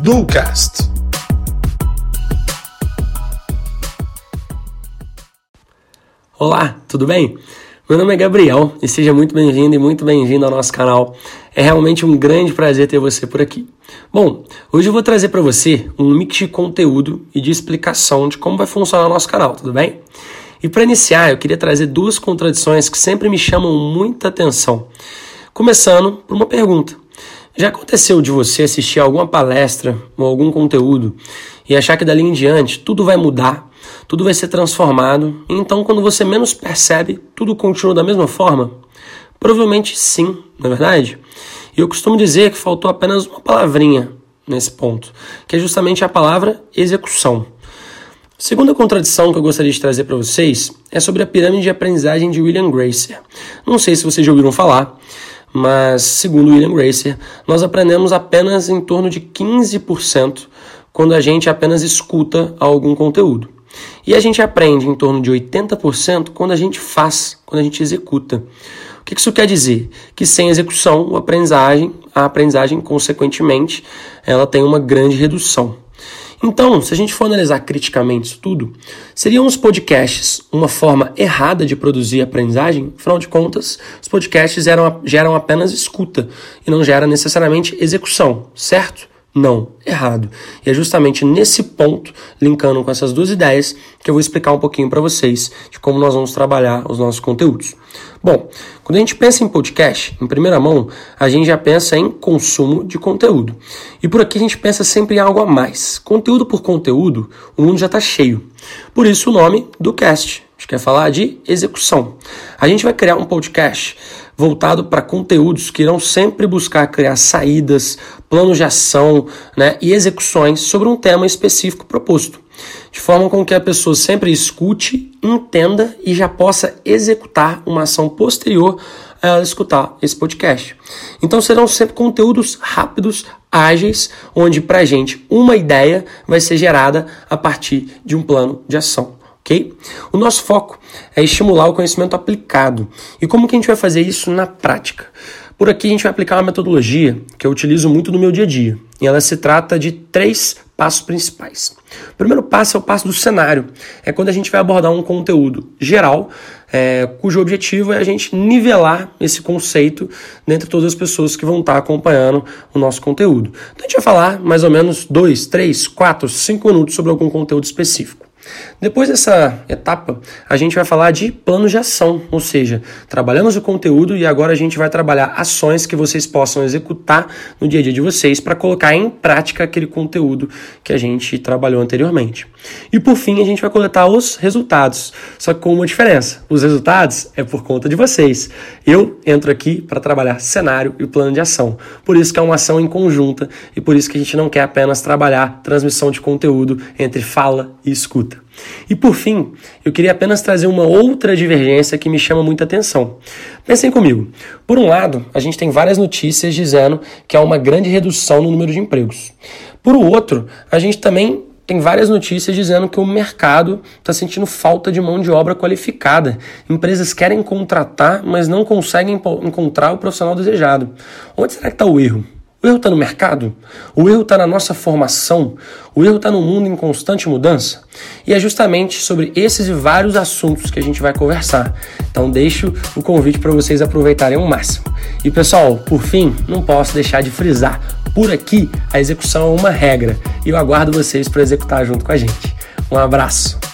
Bluecast. Olá, tudo bem? Meu nome é Gabriel e seja muito bem-vindo e muito bem-vindo ao nosso canal. É realmente um grande prazer ter você por aqui. Bom, hoje eu vou trazer para você um mix de conteúdo e de explicação de como vai funcionar o nosso canal, tudo bem? E para iniciar, eu queria trazer duas contradições que sempre me chamam muita atenção. Começando por uma pergunta. Já aconteceu de você assistir alguma palestra ou algum conteúdo e achar que dali em diante tudo vai mudar, tudo vai ser transformado, e então quando você menos percebe, tudo continua da mesma forma? Provavelmente sim, não é verdade? E eu costumo dizer que faltou apenas uma palavrinha nesse ponto, que é justamente a palavra execução. Segunda contradição que eu gostaria de trazer para vocês é sobre a pirâmide de aprendizagem de William Gracer. Não sei se vocês já ouviram falar, mas segundo William Gracer, nós aprendemos apenas em torno de 15% quando a gente apenas escuta algum conteúdo. E a gente aprende em torno de 80% quando a gente faz, quando a gente executa. O que isso quer dizer? Que sem execução, a aprendizagem, a aprendizagem, consequentemente, ela tem uma grande redução. Então, se a gente for analisar criticamente isso tudo, seriam os podcasts uma forma errada de produzir aprendizagem? Afinal de contas, os podcasts geram, geram apenas escuta e não geram necessariamente execução, certo? Não, errado. E é justamente nesse ponto, linkando com essas duas ideias, que eu vou explicar um pouquinho para vocês de como nós vamos trabalhar os nossos conteúdos. Bom, quando a gente pensa em podcast, em primeira mão, a gente já pensa em consumo de conteúdo. E por aqui a gente pensa sempre em algo a mais. Conteúdo por conteúdo, o mundo já está cheio. Por isso o nome do cast. A gente quer falar de execução. A gente vai criar um podcast voltado para conteúdos que irão sempre buscar criar saídas, planos de ação né, e execuções sobre um tema específico proposto, de forma com que a pessoa sempre escute, entenda e já possa executar uma ação posterior a ela escutar esse podcast. Então serão sempre conteúdos rápidos, ágeis, onde para a gente uma ideia vai ser gerada a partir de um plano de ação ok? O nosso foco é estimular o conhecimento aplicado. E como que a gente vai fazer isso na prática? Por aqui a gente vai aplicar uma metodologia que eu utilizo muito no meu dia a dia. E ela se trata de três passos principais. O primeiro passo é o passo do cenário. É quando a gente vai abordar um conteúdo geral, é, cujo objetivo é a gente nivelar esse conceito dentre todas as pessoas que vão estar acompanhando o nosso conteúdo. Então a gente vai falar mais ou menos dois, três, quatro, cinco minutos sobre algum conteúdo específico. Depois dessa etapa, a gente vai falar de planos de ação, ou seja, trabalhamos o conteúdo e agora a gente vai trabalhar ações que vocês possam executar no dia a dia de vocês para colocar em prática aquele conteúdo que a gente trabalhou anteriormente. E por fim, a gente vai coletar os resultados, só que com uma diferença: os resultados é por conta de vocês. Eu entro aqui para trabalhar cenário e plano de ação. Por isso que é uma ação em conjunta e por isso que a gente não quer apenas trabalhar transmissão de conteúdo entre fala e escuta. E por fim, eu queria apenas trazer uma outra divergência que me chama muita atenção. Pensem comigo. Por um lado, a gente tem várias notícias dizendo que há uma grande redução no número de empregos. Por outro, a gente também tem várias notícias dizendo que o mercado está sentindo falta de mão de obra qualificada. Empresas querem contratar, mas não conseguem encontrar o profissional desejado. Onde será que está o erro? O erro está no mercado? O erro está na nossa formação? O erro está no mundo em constante mudança? E é justamente sobre esses e vários assuntos que a gente vai conversar. Então deixo o convite para vocês aproveitarem o máximo. E pessoal, por fim, não posso deixar de frisar: por aqui a execução é uma regra e eu aguardo vocês para executar junto com a gente. Um abraço!